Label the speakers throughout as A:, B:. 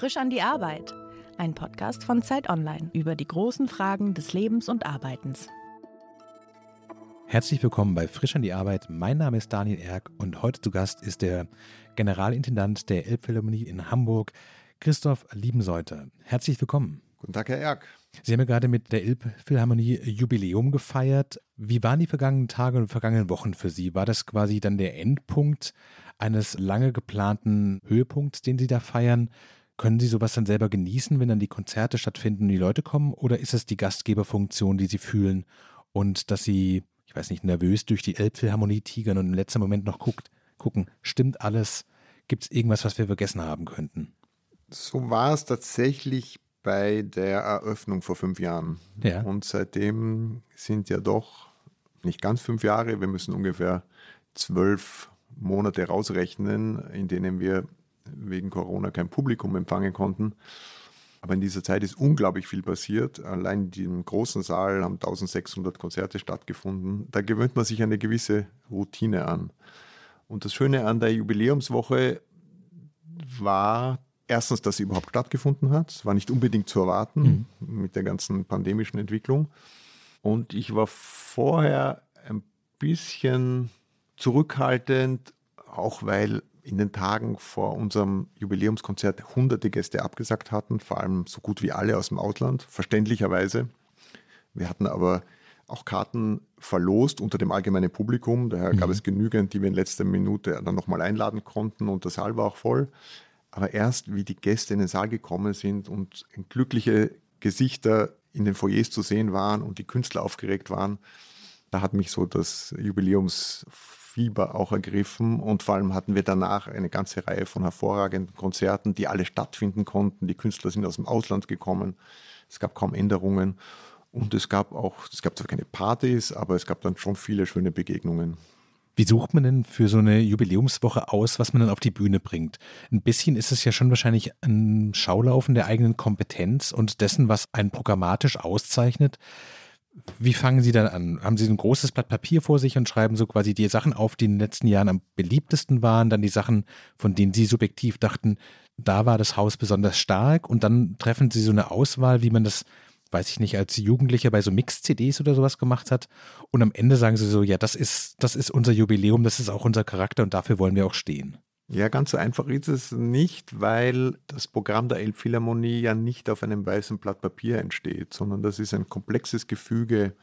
A: Frisch an die Arbeit. Ein Podcast von Zeit Online über die großen Fragen des Lebens und Arbeitens.
B: Herzlich willkommen bei Frisch an die Arbeit. Mein Name ist Daniel Erck und heute zu Gast ist der Generalintendant der Elbphilharmonie in Hamburg, Christoph Liebenseuter. Herzlich willkommen.
C: Guten Tag, Herr Erck.
B: Sie haben ja gerade mit der Elbphilharmonie Jubiläum gefeiert. Wie waren die vergangenen Tage und vergangenen Wochen für Sie? War das quasi dann der Endpunkt eines lange geplanten Höhepunkts, den Sie da feiern? Können Sie sowas dann selber genießen, wenn dann die Konzerte stattfinden und die Leute kommen? Oder ist es die Gastgeberfunktion, die Sie fühlen und dass Sie, ich weiß nicht, nervös durch die Elbphilharmonie tigern und im letzten Moment noch guckt, gucken, stimmt alles? Gibt es irgendwas, was wir vergessen haben könnten?
C: So war es tatsächlich bei der Eröffnung vor fünf Jahren. Ja. Und seitdem sind ja doch nicht ganz fünf Jahre, wir müssen ungefähr zwölf Monate rausrechnen, in denen wir wegen Corona kein Publikum empfangen konnten. Aber in dieser Zeit ist unglaublich viel passiert. Allein in diesem großen Saal haben 1600 Konzerte stattgefunden. Da gewöhnt man sich eine gewisse Routine an. Und das Schöne an der Jubiläumswoche war erstens, dass sie überhaupt stattgefunden hat. Es war nicht unbedingt zu erwarten mhm. mit der ganzen pandemischen Entwicklung. Und ich war vorher ein bisschen zurückhaltend, auch weil in den Tagen vor unserem Jubiläumskonzert hunderte Gäste abgesagt hatten, vor allem so gut wie alle aus dem Ausland, verständlicherweise. Wir hatten aber auch Karten verlost unter dem allgemeinen Publikum. Daher gab mhm. es genügend, die wir in letzter Minute dann nochmal einladen konnten und der Saal war auch voll. Aber erst, wie die Gäste in den Saal gekommen sind und glückliche Gesichter in den Foyers zu sehen waren und die Künstler aufgeregt waren, da hat mich so das Jubiläums Fieber auch ergriffen und vor allem hatten wir danach eine ganze Reihe von hervorragenden Konzerten, die alle stattfinden konnten. Die Künstler sind aus dem Ausland gekommen. Es gab kaum Änderungen und es gab auch, es gab zwar keine Partys, aber es gab dann schon viele schöne Begegnungen.
B: Wie sucht man denn für so eine Jubiläumswoche aus, was man dann auf die Bühne bringt? Ein bisschen ist es ja schon wahrscheinlich ein Schaulaufen der eigenen Kompetenz und dessen, was einen programmatisch auszeichnet. Wie fangen Sie dann an? Haben Sie ein großes Blatt Papier vor sich und schreiben so quasi die Sachen auf, die in den letzten Jahren am beliebtesten waren, dann die Sachen, von denen Sie subjektiv dachten, da war das Haus besonders stark und dann treffen Sie so eine Auswahl, wie man das, weiß ich nicht, als Jugendlicher bei so Mix-CDs oder sowas gemacht hat und am Ende sagen Sie so, ja, das ist, das ist unser Jubiläum, das ist auch unser Charakter und dafür wollen wir auch stehen.
C: Ja, ganz so einfach ist es nicht, weil das Programm der Elbphilharmonie ja nicht auf einem weißen Blatt Papier entsteht, sondern das ist ein komplexes Gefüge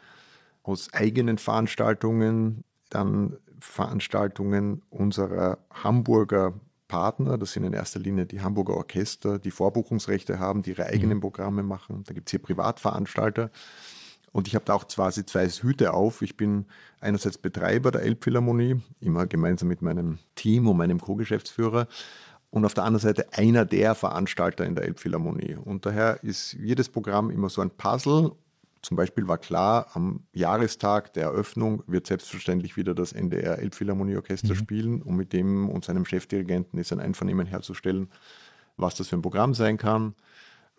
C: aus eigenen Veranstaltungen, dann Veranstaltungen unserer Hamburger Partner, das sind in erster Linie die Hamburger Orchester, die Vorbuchungsrechte haben, die ihre eigenen mhm. Programme machen. Da gibt es hier Privatveranstalter. Und ich habe da auch quasi zwei Hüte auf. Ich bin einerseits Betreiber der Elbphilharmonie, immer gemeinsam mit meinem Team und meinem Co-Geschäftsführer. Und auf der anderen Seite einer der Veranstalter in der Elbphilharmonie. Und daher ist jedes Programm immer so ein Puzzle. Zum Beispiel war klar, am Jahrestag der Eröffnung wird selbstverständlich wieder das NDR Elbphilharmonieorchester mhm. spielen. Und mit dem und seinem Chefdirigenten ist ein Einvernehmen herzustellen, was das für ein Programm sein kann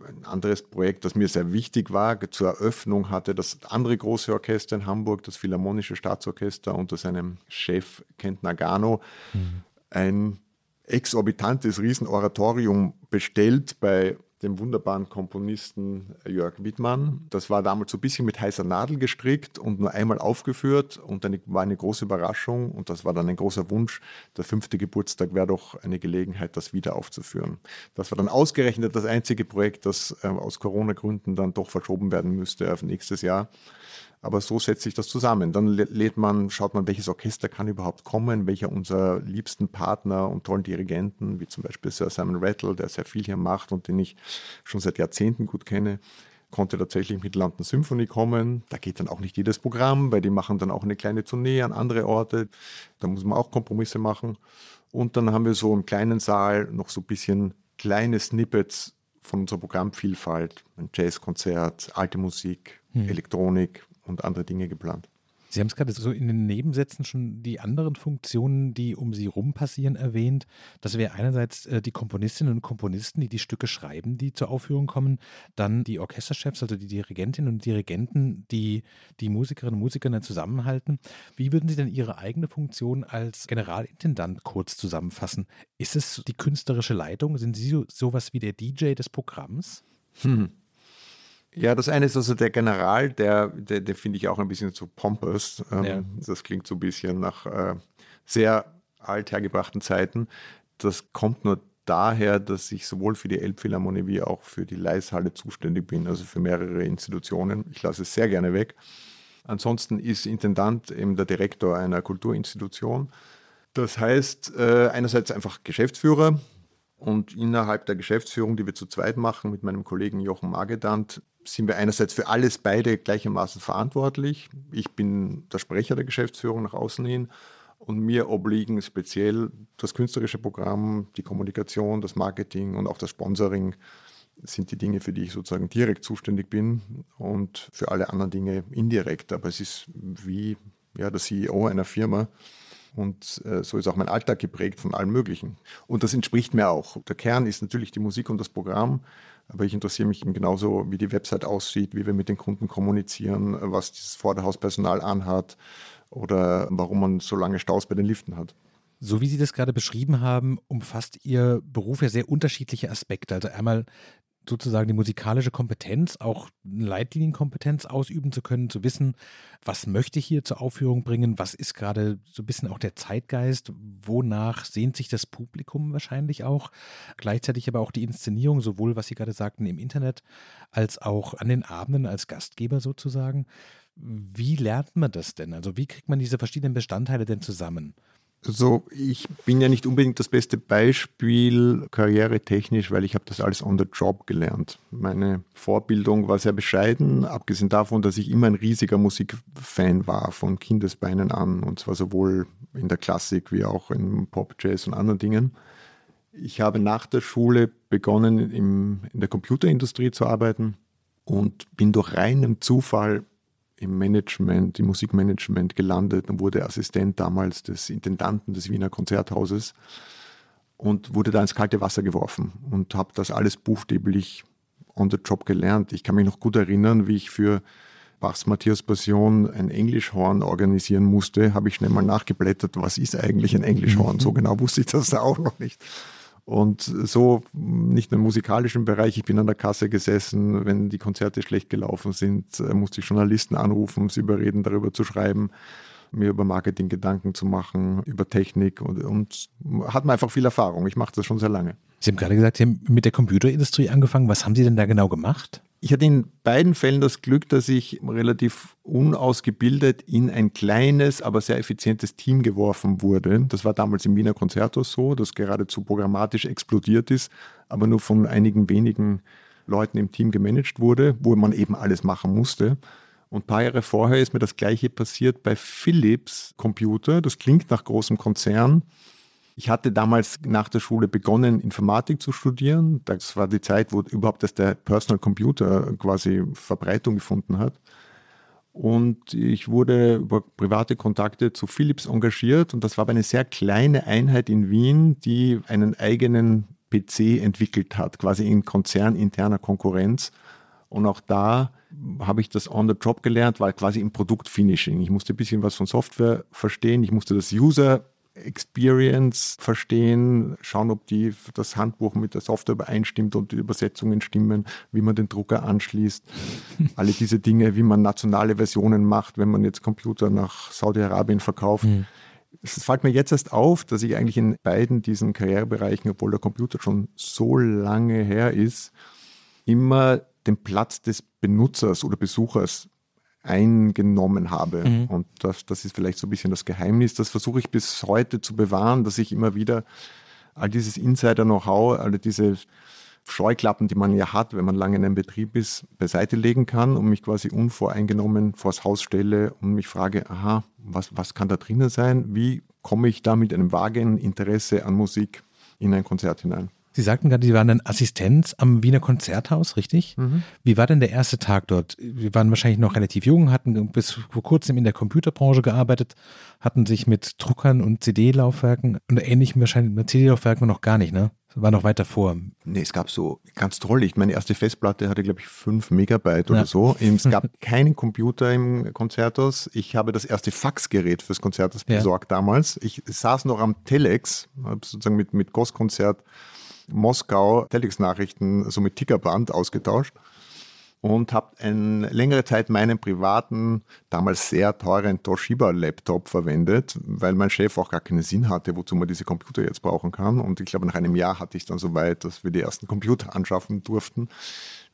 C: ein anderes Projekt, das mir sehr wichtig war, zur Eröffnung hatte das andere große Orchester in Hamburg, das Philharmonische Staatsorchester unter seinem Chef Kent Nagano, mhm. ein exorbitantes Riesenoratorium bestellt bei dem wunderbaren Komponisten Jörg Wittmann. Das war damals so ein bisschen mit heißer Nadel gestrickt und nur einmal aufgeführt und dann war eine große Überraschung und das war dann ein großer Wunsch. Der fünfte Geburtstag wäre doch eine Gelegenheit, das wieder aufzuführen. Das war dann ausgerechnet das einzige Projekt, das äh, aus Corona-Gründen dann doch verschoben werden müsste auf nächstes Jahr. Aber so setzt sich das zusammen. Dann lädt man, schaut man, welches Orchester kann überhaupt kommen, welcher unserer liebsten Partner und tollen Dirigenten, wie zum Beispiel Sir Simon Rattle, der sehr viel hier macht und den ich schon seit Jahrzehnten gut kenne, konnte tatsächlich mit London Symphony kommen. Da geht dann auch nicht jedes Programm, weil die machen dann auch eine kleine Tournee an andere Orte. Da muss man auch Kompromisse machen. Und dann haben wir so im kleinen Saal noch so ein bisschen kleine Snippets von unserer Programmvielfalt. Ein Jazzkonzert, alte Musik, hm. Elektronik, und andere Dinge geplant.
B: Sie haben es gerade so in den Nebensätzen schon die anderen Funktionen, die um Sie rum passieren, erwähnt. Das wäre einerseits äh, die Komponistinnen und Komponisten, die die Stücke schreiben, die zur Aufführung kommen, dann die Orchesterchefs, also die Dirigentinnen und Dirigenten, die die Musikerinnen und Musiker dann zusammenhalten. Wie würden Sie denn Ihre eigene Funktion als Generalintendant kurz zusammenfassen? Ist es die künstlerische Leitung? Sind Sie so, sowas wie der DJ des Programms? Hm.
C: Ja, das eine ist also der General, der, der, der finde ich auch ein bisschen zu pompous. Ähm, ja. Das klingt so ein bisschen nach äh, sehr althergebrachten Zeiten. Das kommt nur daher, dass ich sowohl für die Elbphilharmonie wie auch für die Leishalle zuständig bin, also für mehrere Institutionen. Ich lasse es sehr gerne weg. Ansonsten ist Intendant eben der Direktor einer Kulturinstitution. Das heißt, äh, einerseits einfach Geschäftsführer, und innerhalb der Geschäftsführung, die wir zu zweit machen, mit meinem Kollegen Jochen Magedant, sind wir einerseits für alles beide gleichermaßen verantwortlich. Ich bin der Sprecher der Geschäftsführung nach außen hin und mir obliegen speziell das künstlerische Programm, die Kommunikation, das Marketing und auch das Sponsoring sind die Dinge, für die ich sozusagen direkt zuständig bin und für alle anderen Dinge indirekt. Aber es ist wie ja, der CEO einer Firma und äh, so ist auch mein Alltag geprägt von allem Möglichen. Und das entspricht mir auch. Der Kern ist natürlich die Musik und das Programm, aber ich interessiere mich eben genauso, wie die Website aussieht, wie wir mit den Kunden kommunizieren, was dieses Vorderhauspersonal anhat oder warum man so lange Staus bei den Liften hat.
B: So wie Sie das gerade beschrieben haben, umfasst Ihr Beruf ja sehr unterschiedliche Aspekte. Also einmal sozusagen die musikalische Kompetenz, auch Leitlinienkompetenz ausüben zu können, zu wissen, was möchte ich hier zur Aufführung bringen, was ist gerade so ein bisschen auch der Zeitgeist, wonach sehnt sich das Publikum wahrscheinlich auch. Gleichzeitig aber auch die Inszenierung, sowohl was Sie gerade sagten im Internet, als auch an den Abenden als Gastgeber sozusagen. Wie lernt man das denn? Also wie kriegt man diese verschiedenen Bestandteile denn zusammen?
C: Also ich bin ja nicht unbedingt das beste Beispiel karrieretechnisch, weil ich habe das alles on the job gelernt. Meine Vorbildung war sehr bescheiden, abgesehen davon, dass ich immer ein riesiger Musikfan war, von Kindesbeinen an, und zwar sowohl in der Klassik wie auch im Pop, Jazz und anderen Dingen. Ich habe nach der Schule begonnen, im, in der Computerindustrie zu arbeiten und bin durch reinen Zufall im Management, im Musikmanagement gelandet und wurde Assistent damals des Intendanten des Wiener Konzerthauses und wurde da ins kalte Wasser geworfen und habe das alles buchstäblich on the job gelernt. Ich kann mich noch gut erinnern, wie ich für Bachs Matthias Passion ein Englischhorn organisieren musste, habe ich schnell mal nachgeblättert, was ist eigentlich ein Englischhorn? So genau wusste ich das auch noch nicht. Und so nicht nur im musikalischen Bereich, ich bin an der Kasse gesessen, wenn die Konzerte schlecht gelaufen sind, äh, musste ich Journalisten anrufen, sie überreden, darüber zu schreiben, mir über Marketing Gedanken zu machen, über Technik und, und hat man einfach viel Erfahrung. Ich mache das schon sehr lange.
B: Sie haben gerade gesagt, Sie haben mit der Computerindustrie angefangen. Was haben Sie denn da genau gemacht?
C: Ich hatte in beiden Fällen das Glück, dass ich relativ unausgebildet in ein kleines, aber sehr effizientes Team geworfen wurde. Das war damals im Wiener Konzerthaus so, das geradezu programmatisch explodiert ist, aber nur von einigen wenigen Leuten im Team gemanagt wurde, wo man eben alles machen musste. Und ein paar Jahre vorher ist mir das gleiche passiert bei Philips Computer. Das klingt nach großem Konzern. Ich hatte damals nach der Schule begonnen, Informatik zu studieren. Das war die Zeit, wo überhaupt das der Personal Computer quasi Verbreitung gefunden hat. Und ich wurde über private Kontakte zu Philips engagiert und das war eine sehr kleine Einheit in Wien, die einen eigenen PC entwickelt hat, quasi in konzerninterner Konkurrenz. Und auch da habe ich das on the job gelernt, war quasi im Produktfinishing. Ich musste ein bisschen was von Software verstehen, ich musste das User Experience verstehen, schauen, ob die, das Handbuch mit der Software übereinstimmt und die Übersetzungen stimmen, wie man den Drucker anschließt. Alle diese Dinge, wie man nationale Versionen macht, wenn man jetzt Computer nach Saudi-Arabien verkauft. Mhm. Es fällt mir jetzt erst auf, dass ich eigentlich in beiden diesen Karrierebereichen, obwohl der Computer schon so lange her ist, immer den Platz des Benutzers oder Besuchers eingenommen habe. Mhm. Und das, das ist vielleicht so ein bisschen das Geheimnis. Das versuche ich bis heute zu bewahren, dass ich immer wieder all dieses Insider-Know-how, all diese Scheuklappen, die man ja hat, wenn man lange in einem Betrieb ist, beiseite legen kann und mich quasi unvoreingenommen vors Haus stelle und mich frage, aha, was, was kann da drinnen sein? Wie komme ich da mit einem vagen Interesse an Musik in ein Konzert hinein?
B: Sie sagten gerade, Sie waren dann Assistenz am Wiener Konzerthaus, richtig? Mhm. Wie war denn der erste Tag dort? Sie waren wahrscheinlich noch relativ jung, hatten bis vor kurzem in der Computerbranche gearbeitet, hatten sich mit Druckern und CD-Laufwerken und ähnlichem wahrscheinlich mit CD-Laufwerken noch gar nicht, ne? war noch weiter vor.
C: Nee, es gab so ganz toll. Ich meine erste Festplatte hatte, glaube ich, 5 Megabyte oder ja. so. Es gab keinen Computer im Konzerthaus. Ich habe das erste Faxgerät fürs Konzerthaus besorgt ja. damals. Ich saß noch am Telex, habe sozusagen mit, mit Goskonzert Moskau Telex-Nachrichten so mit Tickerband ausgetauscht und habe eine längere Zeit meinen privaten, damals sehr teuren Toshiba-Laptop verwendet, weil mein Chef auch gar keinen Sinn hatte, wozu man diese Computer jetzt brauchen kann. Und ich glaube, nach einem Jahr hatte ich dann so weit, dass wir die ersten Computer anschaffen durften.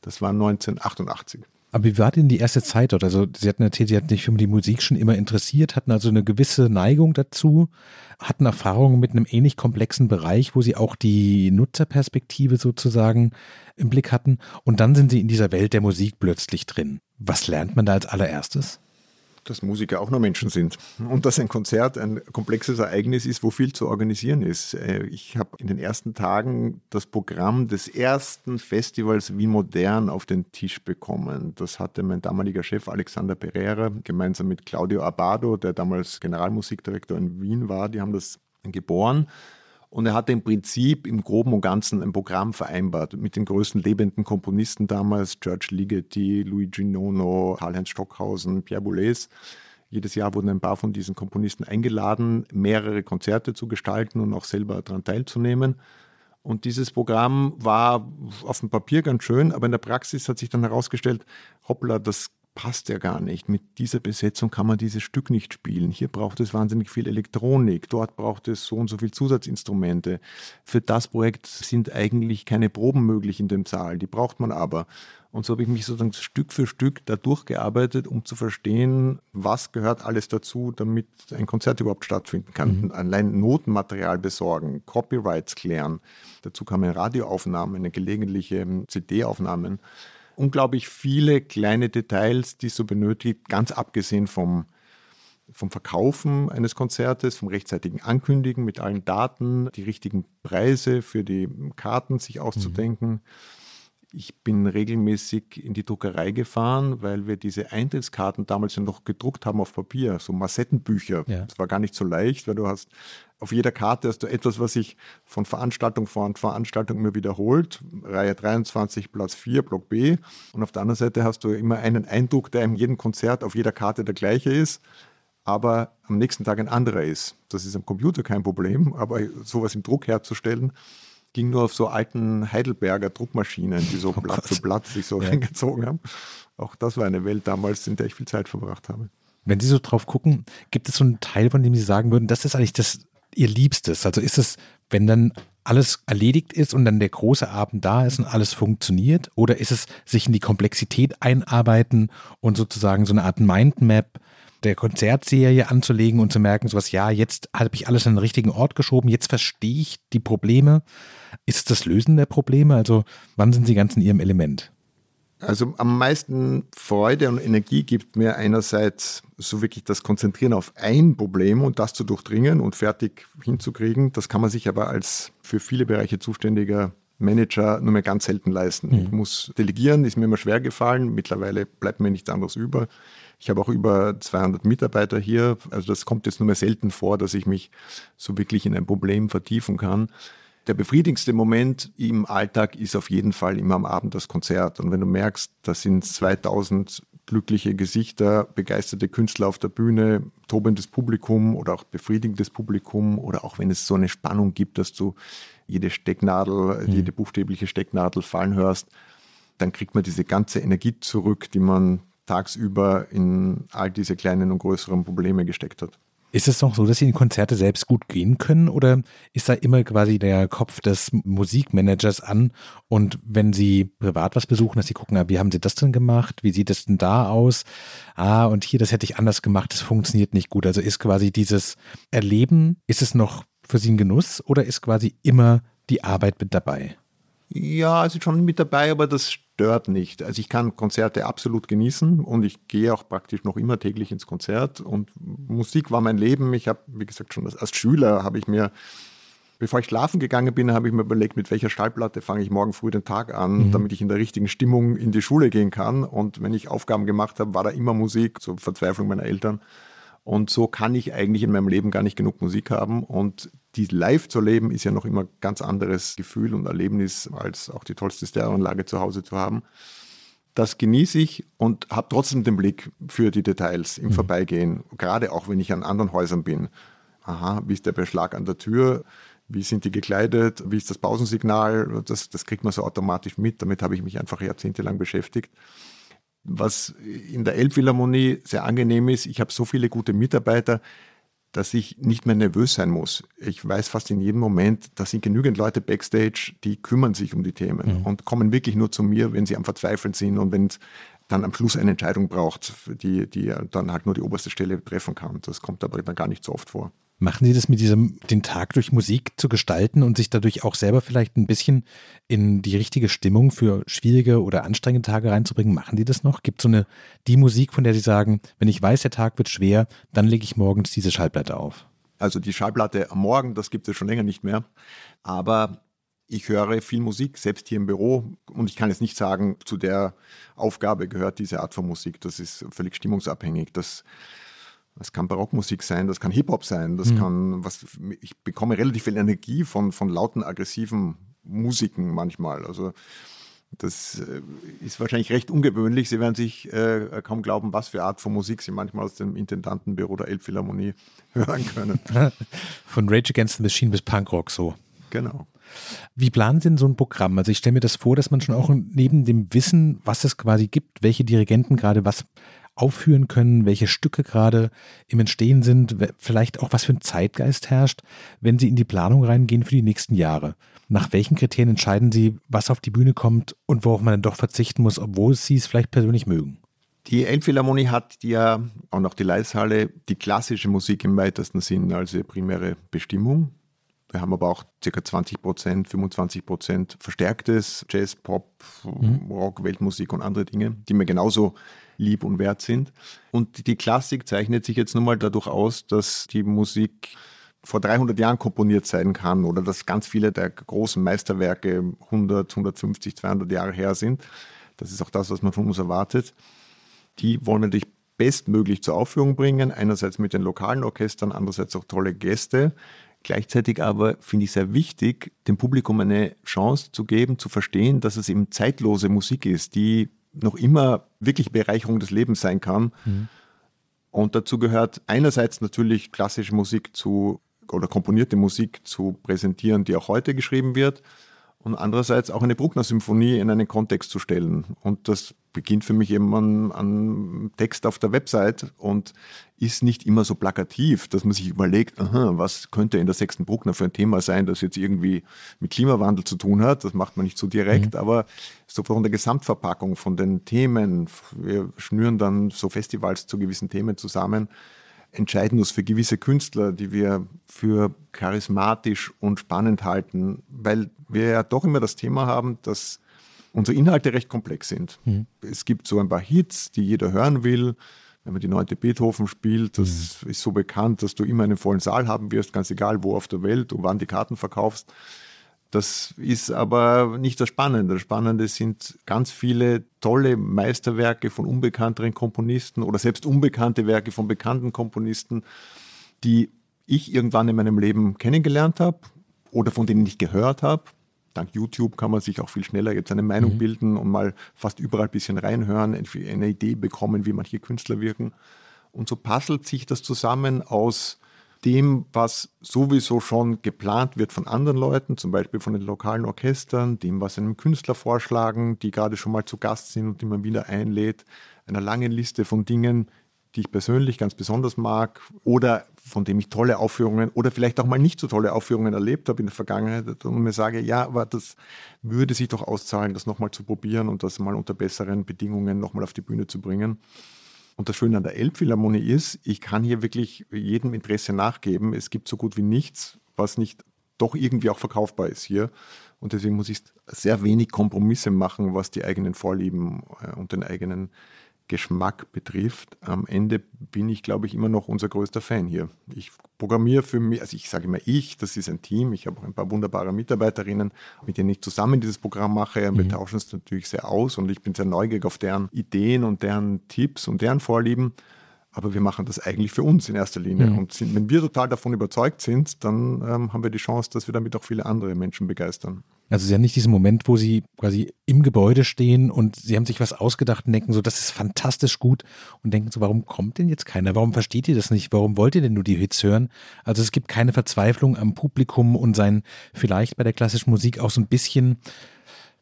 C: Das war 1988.
B: Aber wie war denn die erste Zeit dort? Also Sie hatten erzählt, Sie hatten sich für die Musik schon immer interessiert, hatten also eine gewisse Neigung dazu, hatten Erfahrungen mit einem ähnlich komplexen Bereich, wo Sie auch die Nutzerperspektive sozusagen im Blick hatten. Und dann sind Sie in dieser Welt der Musik plötzlich drin. Was lernt man da als allererstes?
C: Dass Musiker auch nur Menschen sind und dass ein Konzert ein komplexes Ereignis ist, wo viel zu organisieren ist. Äh, ich habe in den ersten Tagen das Programm des ersten Festivals Wien Modern auf den Tisch bekommen. Das hatte mein damaliger Chef Alexander Pereira gemeinsam mit Claudio Abado, der damals Generalmusikdirektor in Wien war. Die haben das geboren. Und er hatte im Prinzip im Groben und Ganzen ein Programm vereinbart mit den größten lebenden Komponisten damals, George Ligeti, Luigi Nono, Karl-Heinz Stockhausen, Pierre Boulez. Jedes Jahr wurden ein paar von diesen Komponisten eingeladen, mehrere Konzerte zu gestalten und auch selber daran teilzunehmen. Und dieses Programm war auf dem Papier ganz schön, aber in der Praxis hat sich dann herausgestellt, hoppla, das passt ja gar nicht. Mit dieser Besetzung kann man dieses Stück nicht spielen. Hier braucht es wahnsinnig viel Elektronik, dort braucht es so und so viel Zusatzinstrumente. Für das Projekt sind eigentlich keine Proben möglich in dem Saal, die braucht man aber. Und so habe ich mich sozusagen Stück für Stück da durchgearbeitet, um zu verstehen, was gehört alles dazu, damit ein Konzert überhaupt stattfinden kann. Mhm. Allein Notenmaterial besorgen, Copyrights klären. Dazu kamen Radioaufnahmen, eine gelegentliche CD-Aufnahmen unglaublich viele kleine Details, die es so benötigt, ganz abgesehen vom, vom Verkaufen eines Konzertes, vom rechtzeitigen Ankündigen mit allen Daten, die richtigen Preise für die Karten sich auszudenken. Mhm. Ich bin regelmäßig in die Druckerei gefahren, weil wir diese Eintrittskarten damals ja noch gedruckt haben auf Papier, so Massettenbücher. Ja. Das war gar nicht so leicht, weil du hast auf jeder Karte hast du etwas, was sich von Veranstaltung vor Veranstaltung immer wiederholt. Reihe 23, Platz 4, Block B. Und auf der anderen Seite hast du immer einen Eindruck, der in jedem Konzert auf jeder Karte der gleiche ist, aber am nächsten Tag ein anderer ist. Das ist am Computer kein Problem, aber sowas im Druck herzustellen, ging nur auf so alten Heidelberger Druckmaschinen, die so oh Blatt Gott. für Blatt sich so ja. reingezogen haben. Auch das war eine Welt damals, in der ich viel Zeit verbracht habe.
B: Wenn Sie so drauf gucken, gibt es so einen Teil, von dem Sie sagen würden, das ist eigentlich das Ihr Liebstes? Also ist es, wenn dann alles erledigt ist und dann der große Abend da ist und alles funktioniert? Oder ist es sich in die Komplexität einarbeiten und sozusagen so eine Art Mindmap der Konzertserie anzulegen und zu merken, sowas, ja, jetzt habe ich alles an den richtigen Ort geschoben, jetzt verstehe ich die Probleme. Ist es das Lösen der Probleme? Also wann sind Sie ganz in Ihrem Element?
C: Also am meisten Freude und Energie gibt mir einerseits so wirklich das Konzentrieren auf ein Problem und das zu durchdringen und fertig hinzukriegen. Das kann man sich aber als für viele Bereiche zuständiger Manager nur mehr ganz selten leisten. Mhm. Ich muss delegieren, ist mir immer schwer gefallen. Mittlerweile bleibt mir nichts anderes über. Ich habe auch über 200 Mitarbeiter hier. Also das kommt jetzt nur mehr selten vor, dass ich mich so wirklich in ein Problem vertiefen kann. Der befriedigendste Moment im Alltag ist auf jeden Fall immer am Abend das Konzert. Und wenn du merkst, da sind 2000 glückliche Gesichter, begeisterte Künstler auf der Bühne, tobendes Publikum oder auch befriedigendes Publikum oder auch wenn es so eine Spannung gibt, dass du jede Stecknadel, mhm. jede buchstäbliche Stecknadel fallen hörst, dann kriegt man diese ganze Energie zurück, die man tagsüber in all diese kleinen und größeren Probleme gesteckt hat.
B: Ist es noch so, dass Sie in Konzerte selbst gut gehen können oder ist da immer quasi der Kopf des Musikmanagers an und wenn Sie privat was besuchen, dass Sie gucken, wie haben Sie das denn gemacht? Wie sieht es denn da aus? Ah, und hier, das hätte ich anders gemacht, das funktioniert nicht gut. Also ist quasi dieses Erleben, ist es noch für Sie ein Genuss oder ist quasi immer die Arbeit mit dabei?
C: Ja, also schon mit dabei, aber das stört nicht. Also ich kann Konzerte absolut genießen und ich gehe auch praktisch noch immer täglich ins Konzert und Musik war mein Leben. Ich habe, wie gesagt, schon als Schüler habe ich mir Bevor ich schlafen gegangen bin, habe ich mir überlegt, mit welcher Schallplatte fange ich morgen früh den Tag an, mhm. damit ich in der richtigen Stimmung in die Schule gehen kann. Und wenn ich Aufgaben gemacht habe, war da immer Musik, zur Verzweiflung meiner Eltern. Und so kann ich eigentlich in meinem Leben gar nicht genug Musik haben. Und die live zu leben, ist ja noch immer ein ganz anderes Gefühl und Erlebnis, als auch die tollste Stereoanlage zu Hause zu haben. Das genieße ich und habe trotzdem den Blick für die Details im mhm. Vorbeigehen, gerade auch wenn ich an anderen Häusern bin. Aha, wie ist der Beschlag an der Tür? Wie sind die gekleidet? Wie ist das Pausensignal? Das, das kriegt man so automatisch mit. Damit habe ich mich einfach jahrzehntelang beschäftigt. Was in der Elbphilharmonie sehr angenehm ist, ich habe so viele gute Mitarbeiter, dass ich nicht mehr nervös sein muss. Ich weiß fast in jedem Moment, da sind genügend Leute backstage, die kümmern sich um die Themen mhm. und kommen wirklich nur zu mir, wenn sie am Verzweifeln sind und wenn es dann am Schluss eine Entscheidung braucht, die, die dann halt nur die oberste Stelle treffen kann. Das kommt aber dann gar nicht so oft vor.
B: Machen Sie das mit diesem, den Tag durch Musik zu gestalten und sich dadurch auch selber vielleicht ein bisschen in die richtige Stimmung für schwierige oder anstrengende Tage reinzubringen? Machen Sie das noch? Gibt es so eine, die Musik, von der Sie sagen, wenn ich weiß, der Tag wird schwer, dann lege ich morgens diese Schallplatte auf?
C: Also die Schallplatte am Morgen, das gibt es schon länger nicht mehr. Aber ich höre viel Musik, selbst hier im Büro. Und ich kann jetzt nicht sagen, zu der Aufgabe gehört diese Art von Musik. Das ist völlig stimmungsabhängig. Das das kann Barockmusik sein, das kann Hip-Hop sein, das mhm. kann, was, ich bekomme relativ viel Energie von, von lauten, aggressiven Musiken manchmal. Also, das äh, ist wahrscheinlich recht ungewöhnlich. Sie werden sich äh, kaum glauben, was für Art von Musik Sie manchmal aus dem Intendantenbüro der Elbphilharmonie hören können.
B: Von Rage Against the Machine bis Punkrock so.
C: Genau.
B: Wie planen Sie denn so ein Programm? Also ich stelle mir das vor, dass man schon auch neben dem Wissen, was es quasi gibt, welche Dirigenten gerade was aufführen können, welche Stücke gerade im Entstehen sind, vielleicht auch was für ein Zeitgeist herrscht, wenn Sie in die Planung reingehen für die nächsten Jahre. Nach welchen Kriterien entscheiden Sie, was auf die Bühne kommt und worauf man dann doch verzichten muss, obwohl Sie es vielleicht persönlich mögen?
C: Die Elbphilharmonie hat ja, und auch die Leishalle, die klassische Musik im weitesten Sinn als ihre primäre Bestimmung. Wir haben aber auch ca. 20 Prozent, 25 Prozent verstärktes Jazz, Pop, mhm. Rock, Weltmusik und andere Dinge, die mir genauso lieb und wert sind. Und die Klassik zeichnet sich jetzt nun mal dadurch aus, dass die Musik vor 300 Jahren komponiert sein kann oder dass ganz viele der großen Meisterwerke 100, 150, 200 Jahre her sind. Das ist auch das, was man von uns erwartet. Die wollen natürlich bestmöglich zur Aufführung bringen, einerseits mit den lokalen Orchestern, andererseits auch tolle Gäste. Gleichzeitig aber finde ich sehr wichtig, dem Publikum eine Chance zu geben, zu verstehen, dass es eben zeitlose Musik ist, die noch immer wirklich Bereicherung des Lebens sein kann. Mhm. Und dazu gehört einerseits natürlich klassische Musik zu oder komponierte Musik zu präsentieren, die auch heute geschrieben wird und andererseits auch eine Bruckner-Symphonie in einen Kontext zu stellen. Und das beginnt für mich eben an, an, Text auf der Website und ist nicht immer so plakativ, dass man sich überlegt, aha, was könnte in der sechsten Bruckner für ein Thema sein, das jetzt irgendwie mit Klimawandel zu tun hat. Das macht man nicht so direkt, mhm. aber so von der Gesamtverpackung, von den Themen, wir schnüren dann so Festivals zu gewissen Themen zusammen, entscheiden uns für gewisse Künstler, die wir für charismatisch und spannend halten, weil wir ja doch immer das Thema haben, dass unsere Inhalte recht komplex sind. Mhm. Es gibt so ein paar Hits, die jeder hören will. Wenn man die neunte Beethoven spielt, das mhm. ist so bekannt, dass du immer einen vollen Saal haben wirst, ganz egal wo auf der Welt und wann die Karten verkaufst. Das ist aber nicht das Spannende. Das Spannende sind ganz viele tolle Meisterwerke von unbekannteren Komponisten oder selbst unbekannte Werke von bekannten Komponisten, die ich irgendwann in meinem Leben kennengelernt habe oder von denen ich gehört habe. Dank YouTube kann man sich auch viel schneller jetzt eine Meinung mhm. bilden und mal fast überall ein bisschen reinhören, eine Idee bekommen, wie manche Künstler wirken. Und so puzzelt sich das zusammen aus dem, was sowieso schon geplant wird von anderen Leuten, zum Beispiel von den lokalen Orchestern, dem, was einem Künstler vorschlagen, die gerade schon mal zu Gast sind und die man wieder einlädt, einer langen Liste von Dingen, die ich persönlich ganz besonders mag oder von dem ich tolle Aufführungen oder vielleicht auch mal nicht so tolle Aufführungen erlebt habe in der Vergangenheit und mir sage, ja, aber das würde sich doch auszahlen, das nochmal zu probieren und das mal unter besseren Bedingungen nochmal auf die Bühne zu bringen. Und das Schöne an der Elbphilharmonie ist, ich kann hier wirklich jedem Interesse nachgeben. Es gibt so gut wie nichts, was nicht doch irgendwie auch verkaufbar ist hier. Und deswegen muss ich sehr wenig Kompromisse machen, was die eigenen Vorlieben äh, und den eigenen Geschmack betrifft. Am Ende bin ich, glaube ich, immer noch unser größter Fan hier. Ich programmiere für mich, also ich sage immer ich, das ist ein Team. Ich habe auch ein paar wunderbare Mitarbeiterinnen, mit denen ich zusammen dieses Programm mache. Wir mhm. tauschen es natürlich sehr aus und ich bin sehr neugierig auf deren Ideen und deren Tipps und deren Vorlieben. Aber wir machen das eigentlich für uns in erster Linie. Mhm. Und sind, wenn wir total davon überzeugt sind, dann ähm, haben wir die Chance, dass wir damit auch viele andere Menschen begeistern.
B: Also Sie haben nicht diesen Moment, wo Sie quasi im Gebäude stehen und Sie haben sich was ausgedacht und denken so, das ist fantastisch gut und denken so, warum kommt denn jetzt keiner? Warum versteht ihr das nicht? Warum wollt ihr denn nur die Hits hören? Also es gibt keine Verzweiflung am Publikum und sein vielleicht bei der klassischen Musik auch so ein bisschen,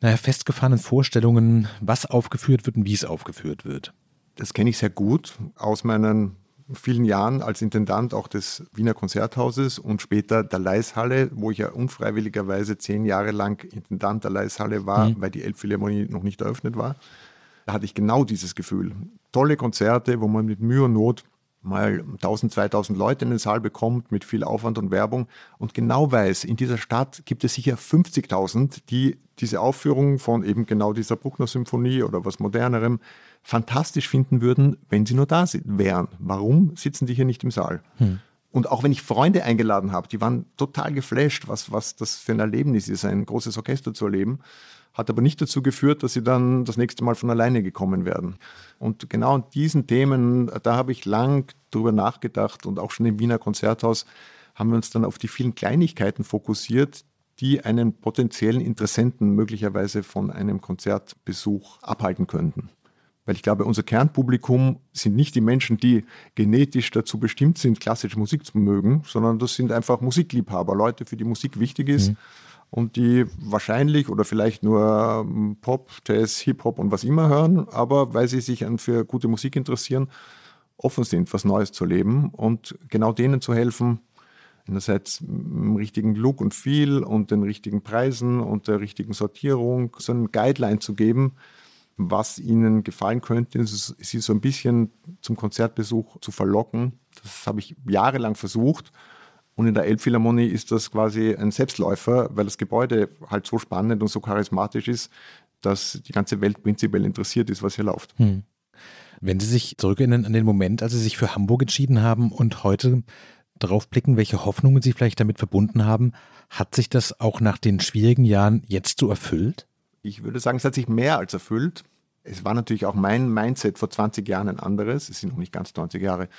B: naja, festgefahrenen Vorstellungen, was aufgeführt wird und wie es aufgeführt wird.
C: Das kenne ich sehr gut aus meinen vielen Jahren als Intendant auch des Wiener Konzerthauses und später der Leishalle, wo ich ja unfreiwilligerweise zehn Jahre lang Intendant der Leishalle war, mhm. weil die Elbphilharmonie noch nicht eröffnet war. Da hatte ich genau dieses Gefühl. Tolle Konzerte, wo man mit Mühe und Not mal 1000, 2000 Leute in den Saal bekommt mit viel Aufwand und Werbung und genau weiß, in dieser Stadt gibt es sicher 50.000, die diese Aufführung von eben genau dieser Bruckner-Symphonie oder was modernerem fantastisch finden würden, wenn sie nur da wären. Warum sitzen die hier nicht im Saal? Hm. Und auch wenn ich Freunde eingeladen habe, die waren total geflasht, was, was das für ein Erlebnis ist, ein großes Orchester zu erleben, hat aber nicht dazu geführt, dass sie dann das nächste Mal von alleine gekommen werden. Und genau an diesen Themen, da habe ich lang drüber nachgedacht und auch schon im Wiener Konzerthaus haben wir uns dann auf die vielen Kleinigkeiten fokussiert, die einen potenziellen Interessenten möglicherweise von einem Konzertbesuch abhalten könnten. Weil ich glaube, unser Kernpublikum sind nicht die Menschen, die genetisch dazu bestimmt sind, klassische Musik zu mögen, sondern das sind einfach Musikliebhaber, Leute, für die Musik wichtig ist mhm. und die wahrscheinlich oder vielleicht nur ähm, Pop, Jazz, Hip-Hop und was immer hören, aber weil sie sich für gute Musik interessieren, offen sind, was Neues zu leben und genau denen zu helfen, einerseits im richtigen Look und Feel und den richtigen Preisen und der richtigen Sortierung so einen Guideline zu geben, was ihnen gefallen könnte, sie so ein bisschen zum Konzertbesuch zu verlocken. Das habe ich jahrelang versucht. Und in der Elbphilharmonie ist das quasi ein Selbstläufer, weil das Gebäude halt so spannend und so charismatisch ist, dass die ganze Welt prinzipiell interessiert ist, was hier läuft. Hm.
B: Wenn Sie sich zurückerinnern an den Moment, als Sie sich für Hamburg entschieden haben und heute darauf blicken, welche Hoffnungen Sie vielleicht damit verbunden haben, hat sich das auch nach den schwierigen Jahren jetzt so erfüllt?
C: Ich würde sagen, es hat sich mehr als erfüllt. Es war natürlich auch mein Mindset vor 20 Jahren ein anderes. Es sind noch nicht ganz 20 Jahre.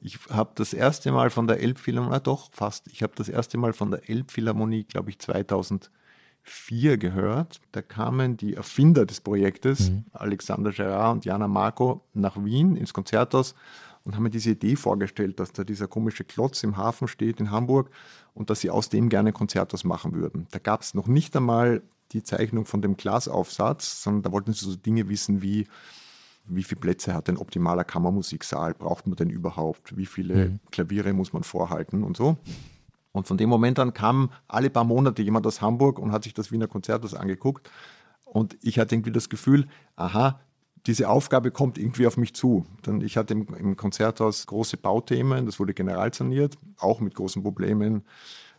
C: Ich habe das erste Mal von der Elbphilharmonie, doch fast, ich habe das erste Mal von der Elbphilharmonie, glaube ich, 2004 gehört. Da kamen die Erfinder des Projektes, mhm. Alexander Gerard und Jana Marco, nach Wien ins Konzerthaus und haben mir diese Idee vorgestellt, dass da dieser komische Klotz im Hafen steht in Hamburg und dass sie aus dem gerne Konzerthaus machen würden. Da gab es noch nicht einmal die Zeichnung von dem Glasaufsatz, sondern da wollten sie so Dinge wissen wie, wie viele Plätze hat ein optimaler Kammermusiksaal? Braucht man denn überhaupt? Wie viele mhm. Klaviere muss man vorhalten und so? Und von dem Moment an kam alle paar Monate jemand aus Hamburg und hat sich das Wiener Konzerthaus angeguckt. Und ich hatte irgendwie das Gefühl, aha, diese Aufgabe kommt irgendwie auf mich zu. Denn ich hatte im, im Konzerthaus große Bauthemen, das wurde generalsaniert, auch mit großen Problemen,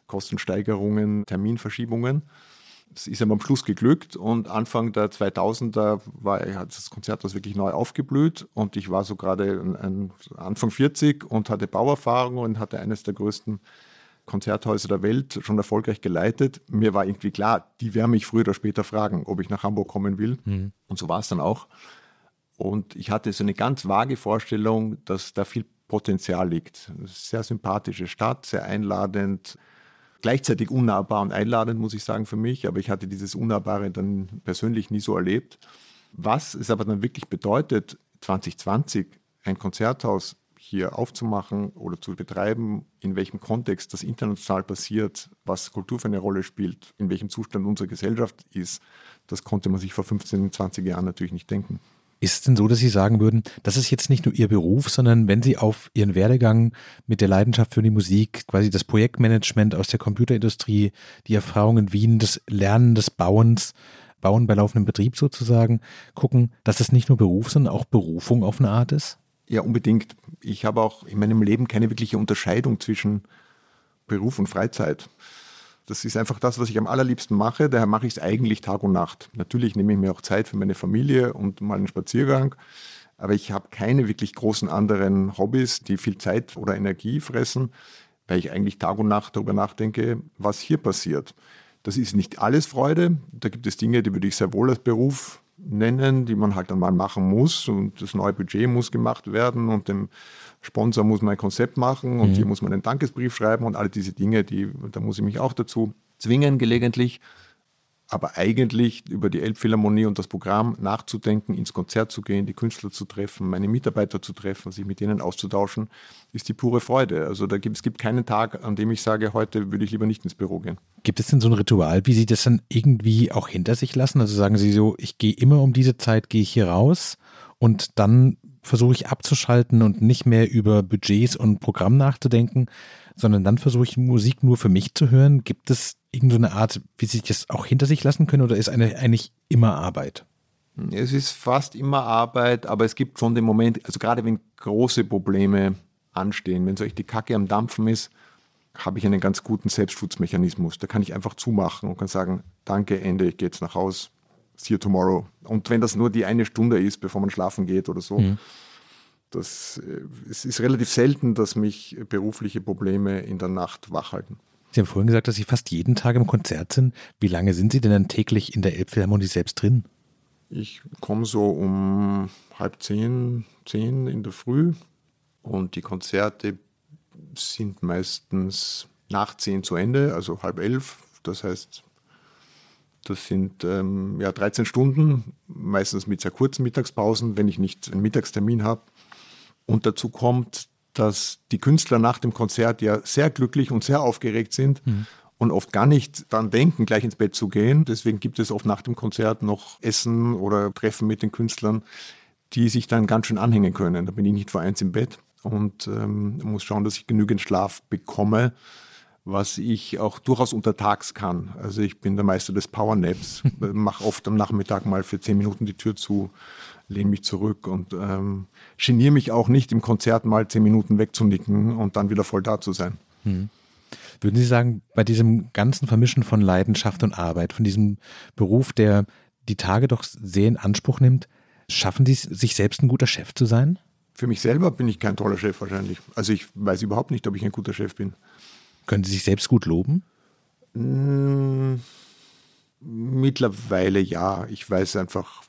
C: Kostensteigerungen, Terminverschiebungen es ist ihm am Schluss geglückt und Anfang der 2000er war, hat das Konzerthaus wirklich neu aufgeblüht und ich war so gerade ein, Anfang 40 und hatte Bauerfahrung und hatte eines der größten Konzerthäuser der Welt schon erfolgreich geleitet. Mir war irgendwie klar, die werden mich früher oder später fragen, ob ich nach Hamburg kommen will. Mhm. Und so war es dann auch. Und ich hatte so eine ganz vage Vorstellung, dass da viel Potenzial liegt. Sehr sympathische Stadt, sehr einladend, gleichzeitig unnahbar und einladend, muss ich sagen, für mich. Aber ich hatte dieses Unnahbare dann persönlich nie so erlebt. Was es aber dann wirklich bedeutet, 2020 ein Konzerthaus hier aufzumachen oder zu betreiben, in welchem Kontext das international passiert, was Kultur für eine Rolle spielt, in welchem Zustand unsere Gesellschaft ist, das konnte man sich vor 15, 20 Jahren natürlich nicht denken.
B: Ist es denn so, dass Sie sagen würden, das ist jetzt nicht nur Ihr Beruf, sondern wenn Sie auf Ihren Werdegang mit der Leidenschaft für die Musik, quasi das Projektmanagement aus der Computerindustrie, die Erfahrung in Wien, das Lernen des Bauens, Bauen bei laufendem Betrieb sozusagen, gucken, dass es nicht nur Beruf, sondern auch Berufung auf eine Art ist?
C: Ja, unbedingt. Ich habe auch in meinem Leben keine wirkliche Unterscheidung zwischen Beruf und Freizeit. Das ist einfach das, was ich am allerliebsten mache. Daher mache ich es eigentlich Tag und Nacht. Natürlich nehme ich mir auch Zeit für meine Familie und mal einen Spaziergang. Aber ich habe keine wirklich großen anderen Hobbys, die viel Zeit oder Energie fressen, weil ich eigentlich Tag und Nacht darüber nachdenke, was hier passiert. Das ist nicht alles Freude. Da gibt es Dinge, die würde ich sehr wohl als Beruf nennen, die man halt dann mal machen muss. Und das neue Budget muss gemacht werden und dem Sponsor muss man ein Konzept machen und mhm. hier muss man einen Dankesbrief schreiben und all diese Dinge, die, da muss ich mich auch dazu zwingen gelegentlich aber eigentlich über die Elbphilharmonie und das Programm nachzudenken, ins Konzert zu gehen, die Künstler zu treffen, meine Mitarbeiter zu treffen, sich mit denen auszutauschen, ist die pure Freude. Also da gibt, es gibt keinen Tag, an dem ich sage, heute würde ich lieber nicht ins Büro gehen.
B: Gibt es denn so ein Ritual, wie Sie das dann irgendwie auch hinter sich lassen? Also sagen Sie so, ich gehe immer um diese Zeit, gehe ich hier raus und dann versuche ich abzuschalten und nicht mehr über Budgets und Programm nachzudenken, sondern dann versuche ich Musik nur für mich zu hören. Gibt es irgendeine Art, wie Sie das auch hinter sich lassen können oder ist eine eigentlich immer Arbeit?
C: Es ist fast immer Arbeit, aber es gibt schon den Moment, also gerade wenn große Probleme anstehen, wenn solch die Kacke am Dampfen ist, habe ich einen ganz guten Selbstschutzmechanismus. Da kann ich einfach zumachen und kann sagen, danke, Ende, ich gehe jetzt nach Haus, see you tomorrow. Und wenn das nur die eine Stunde ist, bevor man schlafen geht oder so, mhm. Das, äh, es ist relativ selten, dass mich berufliche Probleme in der Nacht wach halten.
B: Sie haben vorhin gesagt, dass Sie fast jeden Tag im Konzert sind. Wie lange sind Sie denn dann täglich in der Elbphilharmonie selbst drin?
C: Ich komme so um halb zehn, zehn in der Früh und die Konzerte sind meistens nach zehn zu Ende, also halb elf. Das heißt, das sind ähm, ja 13 Stunden, meistens mit sehr kurzen Mittagspausen, wenn ich nicht einen Mittagstermin habe. Und dazu kommt, dass die Künstler nach dem Konzert ja sehr glücklich und sehr aufgeregt sind mhm. und oft gar nicht daran denken, gleich ins Bett zu gehen. Deswegen gibt es oft nach dem Konzert noch Essen oder Treffen mit den Künstlern, die sich dann ganz schön anhängen können. Da bin ich nicht vor eins im Bett und ähm, muss schauen, dass ich genügend Schlaf bekomme, was ich auch durchaus untertags kann. Also ich bin der Meister des Powernaps, mache oft am Nachmittag mal für zehn Minuten die Tür zu lehne mich zurück und ähm, geniere mich auch nicht, im Konzert mal zehn Minuten wegzunicken und dann wieder voll da zu sein. Hm.
B: Würden Sie sagen, bei diesem ganzen Vermischen von Leidenschaft und Arbeit, von diesem Beruf, der die Tage doch sehr in Anspruch nimmt, schaffen Sie es, sich selbst ein guter Chef zu sein?
C: Für mich selber bin ich kein toller Chef wahrscheinlich. Also ich weiß überhaupt nicht, ob ich ein guter Chef bin.
B: Können Sie sich selbst gut loben?
C: Hm, mittlerweile ja. Ich weiß einfach,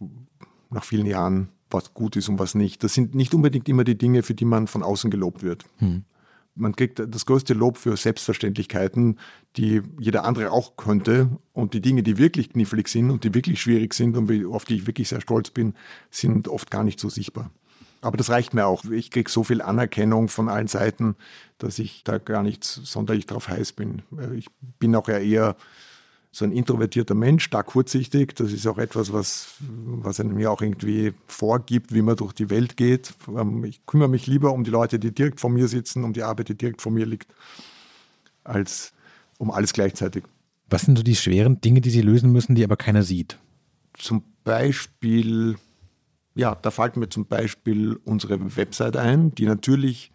C: nach vielen Jahren, was gut ist und was nicht. Das sind nicht unbedingt immer die Dinge, für die man von außen gelobt wird. Hm. Man kriegt das größte Lob für Selbstverständlichkeiten, die jeder andere auch könnte. Und die Dinge, die wirklich knifflig sind und die wirklich schwierig sind und auf die ich wirklich sehr stolz bin, sind oft gar nicht so sichtbar. Aber das reicht mir auch. Ich kriege so viel Anerkennung von allen Seiten, dass ich da gar nicht sonderlich drauf heiß bin. Ich bin auch eher so ein introvertierter Mensch, stark kurzsichtig. Das ist auch etwas, was, was einem ja auch irgendwie vorgibt, wie man durch die Welt geht. Ähm, ich kümmere mich lieber um die Leute, die direkt vor mir sitzen, um die Arbeit, die direkt vor mir liegt, als um alles gleichzeitig.
B: Was sind so die schweren Dinge, die Sie lösen müssen, die aber keiner sieht?
C: Zum Beispiel, ja, da fällt mir zum Beispiel unsere Website ein, die natürlich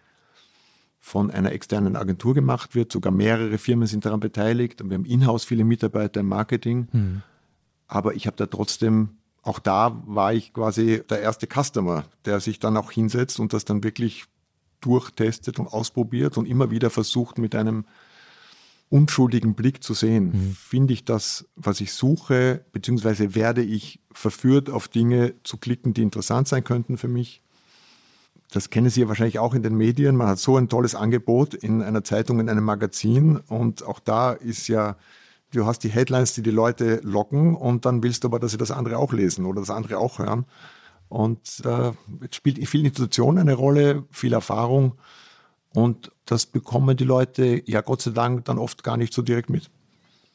C: von einer externen Agentur gemacht wird. Sogar mehrere Firmen sind daran beteiligt. Wir haben in-house viele Mitarbeiter im Marketing. Mhm. Aber ich habe da trotzdem, auch da war ich quasi der erste Customer, der sich dann auch hinsetzt und das dann wirklich durchtestet und ausprobiert und immer wieder versucht mit einem unschuldigen Blick zu sehen. Mhm. Finde ich das, was ich suche, beziehungsweise werde ich verführt, auf Dinge zu klicken, die interessant sein könnten für mich? Das kennen Sie ja wahrscheinlich auch in den Medien. Man hat so ein tolles Angebot in einer Zeitung, in einem Magazin. Und auch da ist ja, du hast die Headlines, die die Leute locken. Und dann willst du aber, dass sie das andere auch lesen oder das andere auch hören. Und äh, spielt viel Institution eine Rolle, viel Erfahrung. Und das bekommen die Leute ja Gott sei Dank dann oft gar nicht so direkt mit.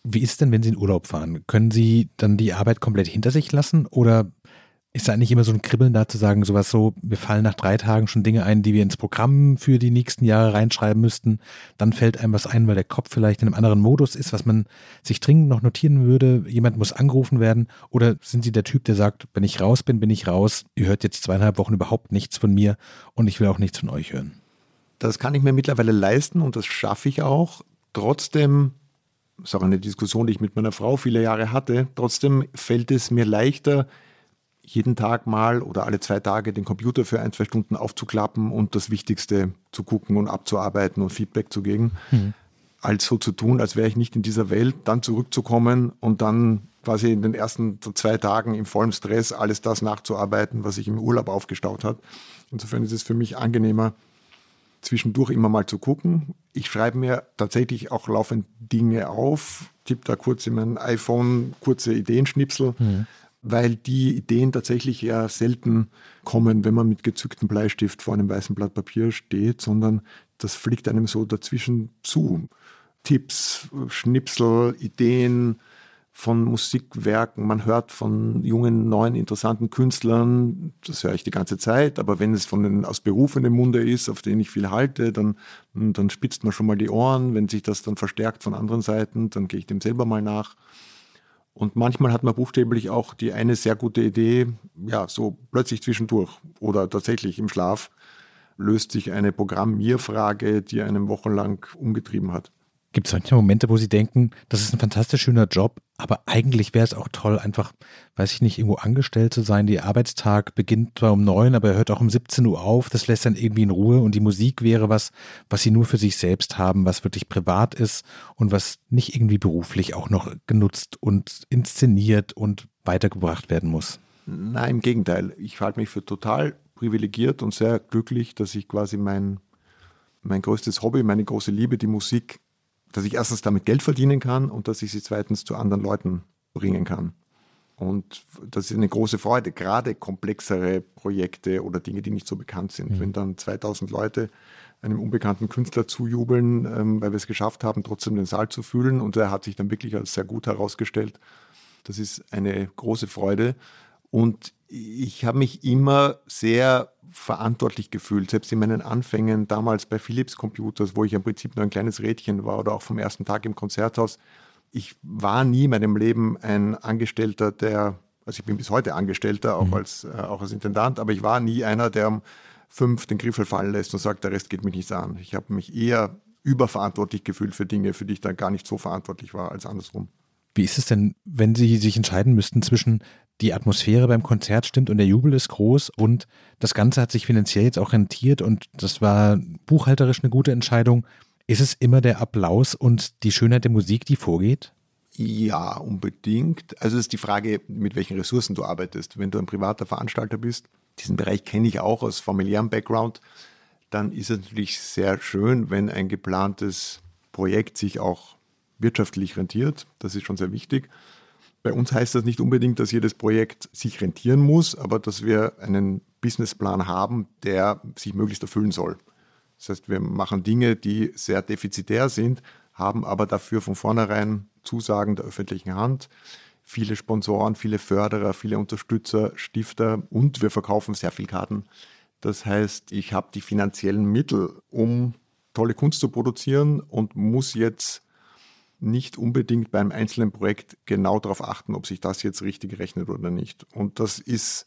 B: Wie ist denn, wenn Sie in Urlaub fahren? Können Sie dann die Arbeit komplett hinter sich lassen oder ist da eigentlich immer so ein Kribbeln da zu sagen, sowas so, wir fallen nach drei Tagen schon Dinge ein, die wir ins Programm für die nächsten Jahre reinschreiben müssten. Dann fällt einem was ein, weil der Kopf vielleicht in einem anderen Modus ist, was man sich dringend noch notieren würde. Jemand muss angerufen werden. Oder sind Sie der Typ, der sagt, wenn ich raus bin, bin ich raus. Ihr hört jetzt zweieinhalb Wochen überhaupt nichts von mir und ich will auch nichts von euch hören.
C: Das kann ich mir mittlerweile leisten und das schaffe ich auch. Trotzdem das ist auch eine Diskussion, die ich mit meiner Frau viele Jahre hatte. Trotzdem fällt es mir leichter, jeden Tag mal oder alle zwei Tage den Computer für ein, zwei Stunden aufzuklappen und das Wichtigste zu gucken und abzuarbeiten und Feedback zu geben, mhm. als so zu tun, als wäre ich nicht in dieser Welt, dann zurückzukommen und dann quasi in den ersten zwei Tagen im vollen Stress alles das nachzuarbeiten, was sich im Urlaub aufgestaut hat. Insofern ist es für mich angenehmer, zwischendurch immer mal zu gucken. Ich schreibe mir tatsächlich auch laufend Dinge auf, tippe da kurz in mein iPhone kurze Ideenschnipsel, mhm. Weil die Ideen tatsächlich eher selten kommen, wenn man mit gezücktem Bleistift vor einem weißen Blatt Papier steht, sondern das fliegt einem so dazwischen zu. Tipps, Schnipsel, Ideen, von Musikwerken, man hört von jungen, neuen, interessanten Künstlern, das höre ich die ganze Zeit, aber wenn es von den aus berufenem Munde ist, auf den ich viel halte, dann, dann spitzt man schon mal die Ohren. Wenn sich das dann verstärkt von anderen Seiten, dann gehe ich dem selber mal nach. Und manchmal hat man buchstäblich auch die eine sehr gute Idee, ja, so plötzlich zwischendurch oder tatsächlich im Schlaf löst sich eine Programmierfrage, die einen wochenlang umgetrieben hat.
B: Gibt es manchmal Momente, wo Sie denken, das ist ein fantastisch schöner Job, aber eigentlich wäre es auch toll, einfach, weiß ich nicht, irgendwo angestellt zu sein. Der Arbeitstag beginnt zwar um neun, aber er hört auch um 17 Uhr auf. Das lässt dann irgendwie in Ruhe und die Musik wäre was, was Sie nur für sich selbst haben, was wirklich privat ist und was nicht irgendwie beruflich auch noch genutzt und inszeniert und weitergebracht werden muss.
C: Nein, im Gegenteil. Ich halte mich für total privilegiert und sehr glücklich, dass ich quasi mein, mein größtes Hobby, meine große Liebe, die Musik, dass ich erstens damit Geld verdienen kann und dass ich sie zweitens zu anderen Leuten bringen kann. Und das ist eine große Freude, gerade komplexere Projekte oder Dinge, die nicht so bekannt sind. Mhm. Wenn dann 2000 Leute einem unbekannten Künstler zujubeln, ähm, weil wir es geschafft haben, trotzdem den Saal zu fühlen und er hat sich dann wirklich als sehr gut herausgestellt. Das ist eine große Freude. Und ich habe mich immer sehr verantwortlich gefühlt, selbst in meinen Anfängen damals bei Philips Computers, wo ich im Prinzip nur ein kleines Rädchen war oder auch vom ersten Tag im Konzerthaus. Ich war nie in meinem Leben ein Angestellter, der, also ich bin bis heute Angestellter, auch, mhm. als, äh, auch als Intendant, aber ich war nie einer, der um fünf den Griffel fallen lässt und sagt, der Rest geht mich nichts an. Ich habe mich eher überverantwortlich gefühlt für Dinge, für die ich dann gar nicht so verantwortlich war als andersrum.
B: Wie ist es denn, wenn Sie sich entscheiden müssten zwischen die Atmosphäre beim Konzert stimmt und der Jubel ist groß und das Ganze hat sich finanziell jetzt auch rentiert und das war buchhalterisch eine gute Entscheidung. Ist es immer der Applaus und die Schönheit der Musik, die vorgeht?
C: Ja, unbedingt. Also es ist die Frage, mit welchen Ressourcen du arbeitest. Wenn du ein privater Veranstalter bist, diesen Bereich kenne ich auch aus familiärem Background, dann ist es natürlich sehr schön, wenn ein geplantes Projekt sich auch wirtschaftlich rentiert. Das ist schon sehr wichtig. Bei uns heißt das nicht unbedingt, dass jedes Projekt sich rentieren muss, aber dass wir einen Businessplan haben, der sich möglichst erfüllen soll. Das heißt, wir machen Dinge, die sehr defizitär sind, haben aber dafür von vornherein Zusagen der öffentlichen Hand, viele Sponsoren, viele Förderer, viele Unterstützer, Stifter und wir verkaufen sehr viel Karten. Das heißt, ich habe die finanziellen Mittel, um tolle Kunst zu produzieren und muss jetzt nicht unbedingt beim einzelnen Projekt genau darauf achten, ob sich das jetzt richtig rechnet oder nicht. Und das ist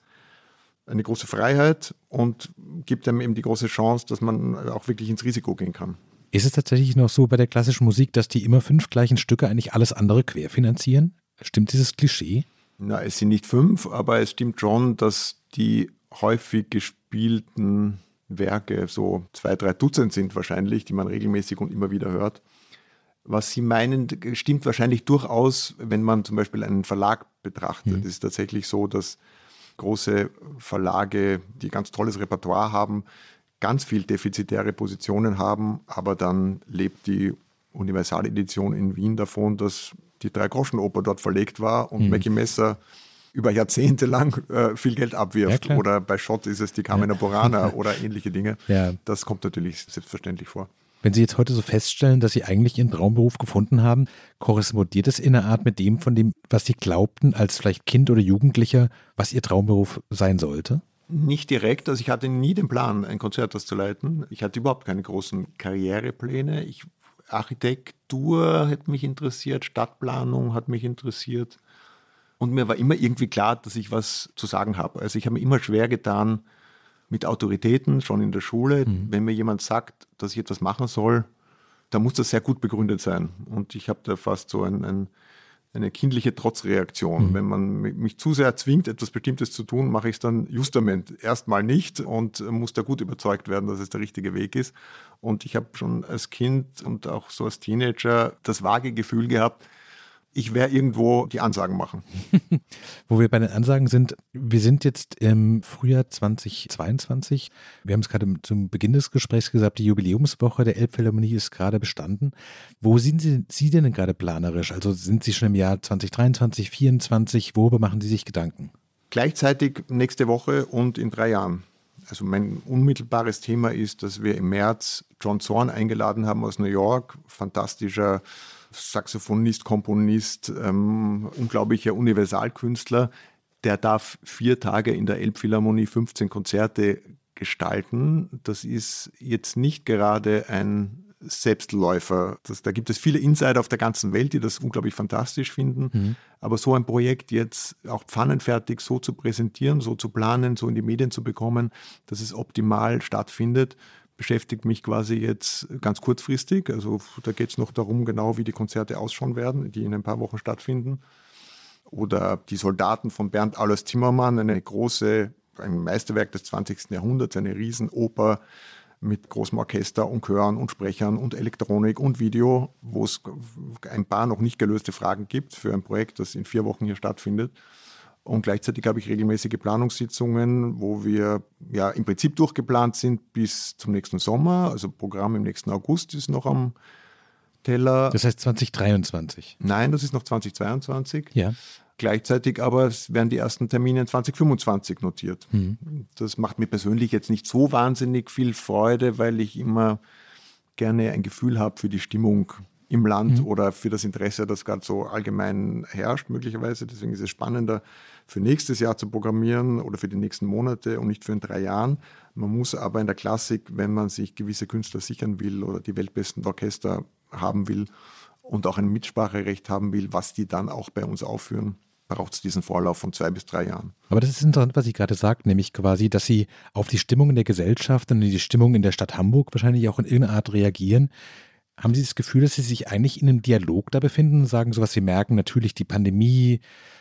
C: eine große Freiheit und gibt einem eben die große Chance, dass man auch wirklich ins Risiko gehen kann.
B: Ist es tatsächlich noch so bei der klassischen Musik, dass die immer fünf gleichen Stücke eigentlich alles andere querfinanzieren? Stimmt dieses Klischee?
C: Na, es sind nicht fünf, aber es stimmt schon, dass die häufig gespielten Werke so zwei, drei Dutzend sind wahrscheinlich, die man regelmäßig und immer wieder hört. Was Sie meinen, stimmt wahrscheinlich durchaus, wenn man zum Beispiel einen Verlag betrachtet. Mhm. Es ist tatsächlich so, dass große Verlage, die ganz tolles Repertoire haben, ganz viel defizitäre Positionen haben, aber dann lebt die Universaledition in Wien davon, dass die Drei-Groschen-Oper dort verlegt war und mhm. Mackie Messer über Jahrzehnte lang äh, viel Geld abwirft. Ja, oder bei Schott ist es die Carmina ja. Burana oder ähnliche Dinge. Ja. Das kommt natürlich selbstverständlich vor.
B: Wenn Sie jetzt heute so feststellen, dass Sie eigentlich Ihren Traumberuf gefunden haben, korrespondiert es in einer Art mit dem, von dem, was Sie glaubten, als vielleicht Kind oder Jugendlicher, was Ihr Traumberuf sein sollte?
C: Nicht direkt. Also ich hatte nie den Plan, ein Konzerthaus zu leiten. Ich hatte überhaupt keine großen Karrierepläne. Ich, Architektur hat mich interessiert, Stadtplanung hat mich interessiert. Und mir war immer irgendwie klar, dass ich was zu sagen habe. Also ich habe mir immer schwer getan, mit Autoritäten, schon in der Schule. Mhm. Wenn mir jemand sagt, dass ich etwas machen soll, dann muss das sehr gut begründet sein. Und ich habe da fast so ein, ein eine kindliche Trotzreaktion. Mhm. Wenn man mich zu sehr zwingt, etwas Bestimmtes zu tun, mache ich es dann justament erstmal nicht und muss da gut überzeugt werden, dass es der richtige Weg ist. Und ich habe schon als Kind und auch so als Teenager das vage Gefühl gehabt, ich werde irgendwo die Ansagen machen.
B: Wo wir bei den Ansagen sind, wir sind jetzt im Frühjahr 2022. Wir haben es gerade zum Beginn des Gesprächs gesagt, die Jubiläumswoche der Elbphilharmonie ist gerade bestanden. Wo sind Sie, Sie denn gerade planerisch? Also sind Sie schon im Jahr 2023, 2024? Worüber machen Sie sich Gedanken?
C: Gleichzeitig nächste Woche und in drei Jahren. Also mein unmittelbares Thema ist, dass wir im März John Zorn eingeladen haben aus New York, fantastischer Saxophonist, Komponist, ähm, unglaublicher Universalkünstler. Der darf vier Tage in der Elbphilharmonie 15 Konzerte gestalten. Das ist jetzt nicht gerade ein Selbstläufer. Das, da gibt es viele Insider auf der ganzen Welt, die das unglaublich fantastisch finden. Mhm. Aber so ein Projekt jetzt auch pfannenfertig so zu präsentieren, so zu planen, so in die Medien zu bekommen, dass es optimal stattfindet, beschäftigt mich quasi jetzt ganz kurzfristig. Also da geht es noch darum, genau wie die Konzerte ausschauen werden, die in ein paar Wochen stattfinden. Oder die Soldaten von Bernd Alois Zimmermann, eine große, ein Meisterwerk des 20. Jahrhunderts, eine Riesenoper mit großem Orchester und Chören und Sprechern und Elektronik und Video, wo es ein paar noch nicht gelöste Fragen gibt für ein Projekt, das in vier Wochen hier stattfindet. Und gleichzeitig habe ich regelmäßige Planungssitzungen, wo wir ja im Prinzip durchgeplant sind bis zum nächsten Sommer. Also Programm im nächsten August ist noch am Teller.
B: Das heißt 2023?
C: Nein, das ist noch 2022.
B: Ja.
C: Gleichzeitig aber werden die ersten Termine in 2025 notiert. Mhm. Das macht mir persönlich jetzt nicht so wahnsinnig viel Freude, weil ich immer gerne ein Gefühl habe für die Stimmung im Land mhm. oder für das Interesse, das gerade so allgemein herrscht, möglicherweise. Deswegen ist es spannender, für nächstes Jahr zu programmieren oder für die nächsten Monate und nicht für in drei Jahren. Man muss aber in der Klassik, wenn man sich gewisse Künstler sichern will oder die weltbesten Orchester haben will und auch ein Mitspracherecht haben will, was die dann auch bei uns aufführen, braucht es diesen Vorlauf von zwei bis drei Jahren.
B: Aber das ist interessant, was Sie gerade sagt, nämlich quasi, dass Sie auf die Stimmung in der Gesellschaft und die Stimmung in der Stadt Hamburg wahrscheinlich auch in irgendeiner Art reagieren, haben Sie das Gefühl, dass Sie sich eigentlich in einem Dialog da befinden und sagen, so was? Sie merken, natürlich die Pandemie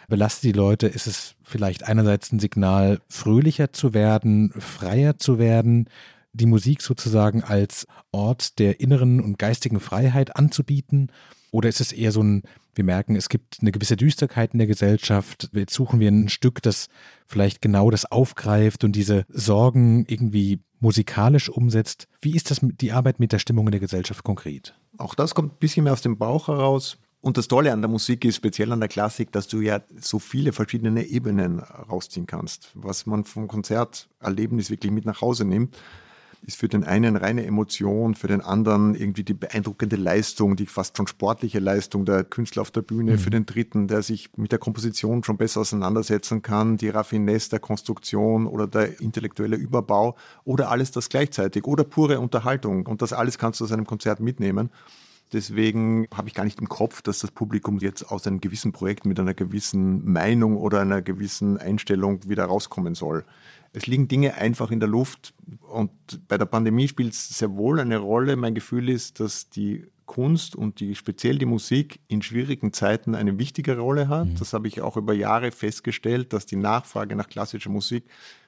B: belastet die Leute, ist es vielleicht einerseits ein Signal, fröhlicher zu werden, freier zu werden, die Musik sozusagen als Ort der inneren und geistigen Freiheit anzubieten? Oder ist es eher so ein, wir merken, es gibt eine gewisse Düsterkeit in der Gesellschaft, jetzt suchen wir ein Stück, das vielleicht genau das aufgreift und diese Sorgen irgendwie musikalisch umsetzt. Wie ist das die Arbeit mit der Stimmung in der Gesellschaft konkret?
C: Auch das kommt ein bisschen mehr aus dem Bauch heraus. Und das Tolle an der Musik ist, speziell an der Klassik, dass du ja so viele verschiedene Ebenen rausziehen kannst. Was man vom Konzerterlebnis wirklich mit nach Hause nimmt, ist für den einen reine Emotion, für den anderen irgendwie die beeindruckende Leistung, die fast schon sportliche Leistung der Künstler auf der Bühne, mhm. für den dritten, der sich mit der Komposition schon besser auseinandersetzen kann, die Raffinesse der Konstruktion oder der intellektuelle Überbau oder alles das gleichzeitig oder pure Unterhaltung. Und das alles kannst du aus einem Konzert mitnehmen. Deswegen habe ich gar nicht im Kopf, dass das Publikum jetzt aus einem gewissen Projekt mit einer gewissen Meinung oder einer gewissen Einstellung wieder rauskommen soll. Es liegen Dinge einfach in der Luft und bei der Pandemie spielt es sehr wohl eine Rolle. Mein Gefühl ist, dass die Kunst und die, speziell die Musik in schwierigen Zeiten eine wichtige Rolle hat. Mhm. Das habe ich auch über Jahre festgestellt, dass die Nachfrage nach klassischer Musik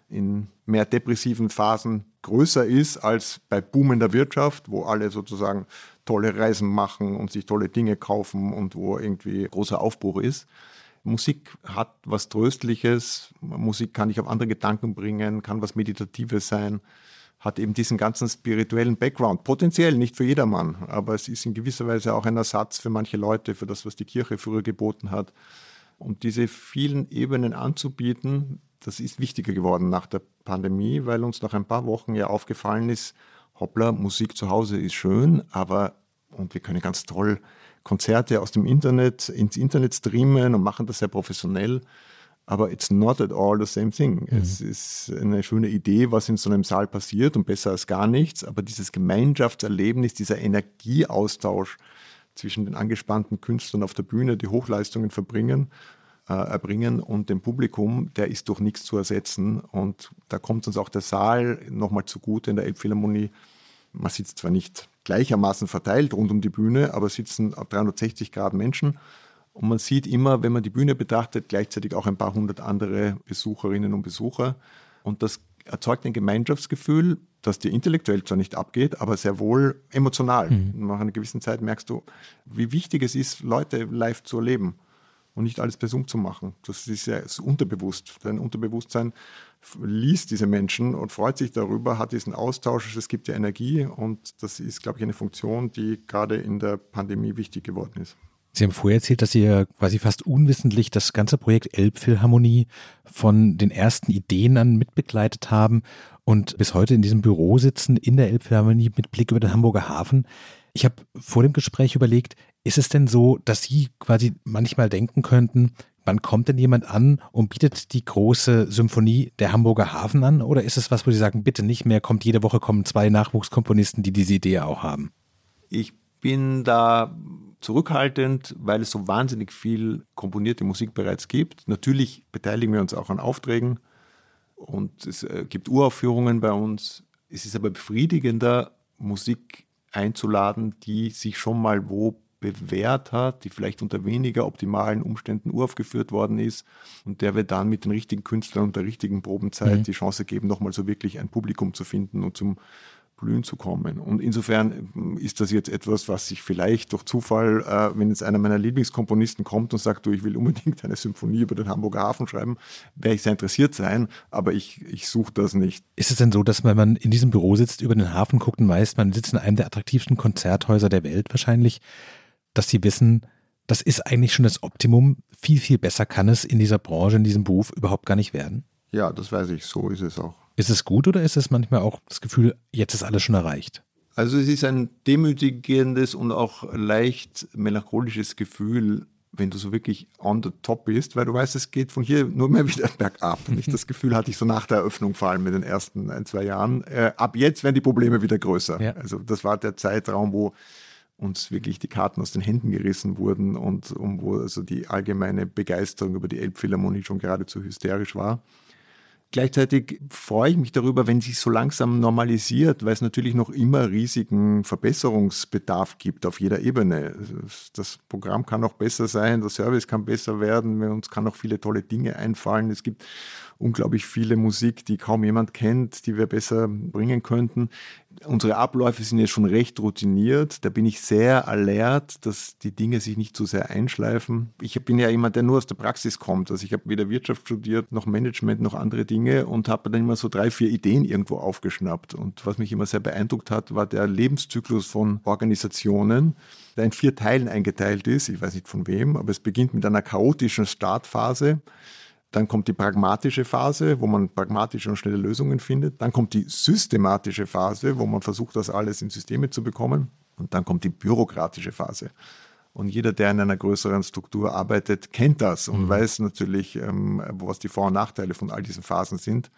C: in mehr depressiven Phasen größer ist als bei boomender Wirtschaft, wo alle sozusagen tolle Reisen machen und sich tolle Dinge kaufen und wo irgendwie großer Aufbruch ist. Musik hat was Tröstliches, Musik kann dich auf andere Gedanken bringen, kann was Meditatives sein, hat eben diesen ganzen spirituellen Background. Potenziell nicht für jedermann, aber es ist in gewisser Weise auch ein Ersatz für manche Leute, für das, was die Kirche früher geboten hat. Und diese vielen Ebenen anzubieten, das ist wichtiger geworden nach der Pandemie, weil uns nach ein paar Wochen ja aufgefallen ist, hoppla, Musik zu Hause ist schön, aber und wir können ganz toll Konzerte aus dem Internet ins Internet streamen und machen das sehr professionell. Aber it's not at all the same thing. Mhm. Es ist eine schöne Idee, was in so einem Saal passiert und besser als gar nichts. Aber dieses Gemeinschaftserlebnis, dieser Energieaustausch zwischen den angespannten Künstlern auf der Bühne, die Hochleistungen verbringen, äh, erbringen und dem Publikum, der ist durch nichts zu ersetzen. Und da kommt uns auch der Saal nochmal zugute in der Elbphilharmonie. Man sitzt zwar nicht gleichermaßen verteilt rund um die Bühne, aber sitzen 360 Grad Menschen Und man sieht immer, wenn man die Bühne betrachtet, gleichzeitig auch ein paar hundert andere Besucherinnen und Besucher. Und das erzeugt ein Gemeinschaftsgefühl, das dir intellektuell zwar nicht abgeht, aber sehr wohl emotional. Mhm. Nach einer gewissen Zeit merkst du, wie wichtig es ist, Leute live zu erleben und nicht alles per Zoom zu machen. Das ist ja unterbewusst. Dein Unterbewusstsein liest diese Menschen und freut sich darüber, hat diesen Austausch, es gibt ja Energie und das ist, glaube ich, eine Funktion, die gerade in der Pandemie wichtig geworden ist.
B: Sie haben vorher erzählt, dass Sie ja quasi fast unwissentlich das ganze Projekt Elbphilharmonie von den ersten Ideen an mitbegleitet haben und bis heute in diesem Büro sitzen in der Elbphilharmonie mit Blick über den Hamburger Hafen. Ich habe vor dem Gespräch überlegt, ist es denn so, dass Sie quasi manchmal denken könnten, wann kommt denn jemand an und bietet die große Symphonie der Hamburger Hafen an? Oder ist es was, wo Sie sagen, bitte nicht mehr, kommt jede Woche kommen zwei Nachwuchskomponisten, die diese Idee auch haben?
C: Ich bin da zurückhaltend, weil es so wahnsinnig viel komponierte Musik bereits gibt. Natürlich beteiligen wir uns auch an Aufträgen und es äh, gibt Uraufführungen bei uns. Es ist aber befriedigender, Musik einzuladen, die sich schon mal wo bewährt hat, die vielleicht unter weniger optimalen Umständen uraufgeführt worden ist und der wir dann mit den richtigen Künstlern und der richtigen Probenzeit mhm. die Chance geben, nochmal so wirklich ein Publikum zu finden und zum Blühen zu kommen. Und insofern ähm, ist das jetzt etwas, was sich vielleicht durch Zufall, äh, wenn jetzt einer meiner Lieblingskomponisten kommt und sagt, du, ich will unbedingt eine Symphonie über den Hamburger Hafen schreiben, werde ich sehr interessiert sein, aber ich, ich suche das nicht.
B: Ist es denn so, dass wenn man in diesem Büro sitzt, über den Hafen guckt und weiß, man sitzt in einem der attraktivsten Konzerthäuser der Welt wahrscheinlich, dass sie wissen, das ist eigentlich schon das Optimum. Viel, viel besser kann es in dieser Branche, in diesem Beruf überhaupt gar nicht werden?
C: Ja, das weiß ich. So ist es auch.
B: Ist es gut oder ist es manchmal auch das Gefühl, jetzt ist alles schon erreicht?
C: Also es ist ein demütigendes und auch leicht melancholisches Gefühl, wenn du so wirklich on the top bist, weil du weißt, es geht von hier nur mehr wieder bergab. Nicht? Das Gefühl hatte ich so nach der Eröffnung, vor allem in den ersten ein, zwei Jahren. Äh, ab jetzt werden die Probleme wieder größer. Ja. Also das war der Zeitraum, wo uns wirklich die Karten aus den Händen gerissen wurden und um, wo also die allgemeine Begeisterung über die Elbphilharmonie schon geradezu hysterisch war. Gleichzeitig freue ich mich darüber, wenn sich so langsam normalisiert, weil es natürlich noch immer riesigen Verbesserungsbedarf gibt auf jeder Ebene. Das Programm kann noch besser sein, der Service kann besser werden, uns kann noch viele tolle Dinge einfallen. Es gibt unglaublich viele Musik, die kaum jemand kennt, die wir besser bringen könnten. Unsere Abläufe sind jetzt schon recht routiniert. Da bin ich sehr alert, dass die Dinge sich nicht zu so sehr einschleifen. Ich bin ja jemand, der nur aus der Praxis kommt. Also ich habe weder Wirtschaft studiert, noch Management, noch andere Dinge und habe dann immer so drei, vier Ideen irgendwo aufgeschnappt. Und was mich immer sehr beeindruckt hat, war der Lebenszyklus von Organisationen, der in vier Teilen eingeteilt ist. Ich weiß nicht von wem, aber es beginnt mit einer chaotischen Startphase dann kommt die pragmatische Phase, wo man pragmatische und schnelle Lösungen findet. Dann kommt die systematische Phase, wo man versucht, das alles in Systeme zu bekommen. Und dann kommt die bürokratische Phase. Und jeder, der in einer größeren Struktur arbeitet, kennt das und mhm. weiß natürlich, ähm, was die Vor- und Nachteile von all diesen Phasen sind.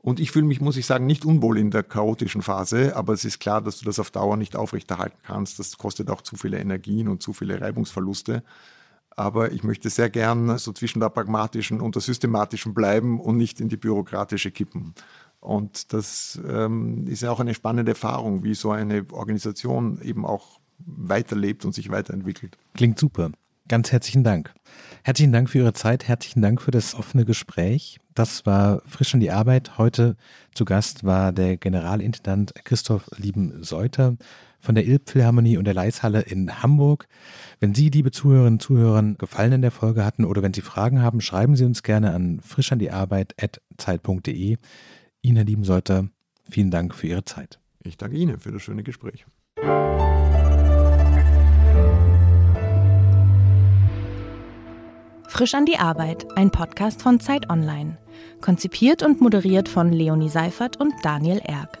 C: Und ich fühle mich, muss ich sagen, nicht unwohl in der chaotischen Phase, aber es ist klar, dass du das auf Dauer nicht aufrechterhalten kannst. Das kostet auch zu viele Energien und zu viele Reibungsverluste. Aber ich möchte sehr gern so zwischen der pragmatischen und der systematischen bleiben und nicht in die bürokratische kippen. Und das ähm, ist ja auch eine spannende Erfahrung, wie so eine Organisation eben auch weiterlebt und sich weiterentwickelt.
B: Klingt super. Ganz herzlichen Dank. Herzlichen Dank für Ihre Zeit, herzlichen Dank für das offene Gespräch. Das war frisch an die Arbeit. Heute zu Gast war der Generalintendant Christoph Lieben-Seuter von der Ilpphilharmonie und der Leishalle in Hamburg. Wenn Sie, liebe Zuhörerinnen und Zuhörer, Gefallen in der Folge hatten oder wenn Sie Fragen haben, schreiben Sie uns gerne an frischandiearbeit.zeit.de. Ihnen, Herr Lieben-Seuter, vielen Dank für Ihre Zeit.
C: Ich danke Ihnen für das schöne Gespräch.
A: Frisch an die Arbeit, ein Podcast von Zeit Online. Konzipiert und moderiert von Leonie Seifert und Daniel Erck.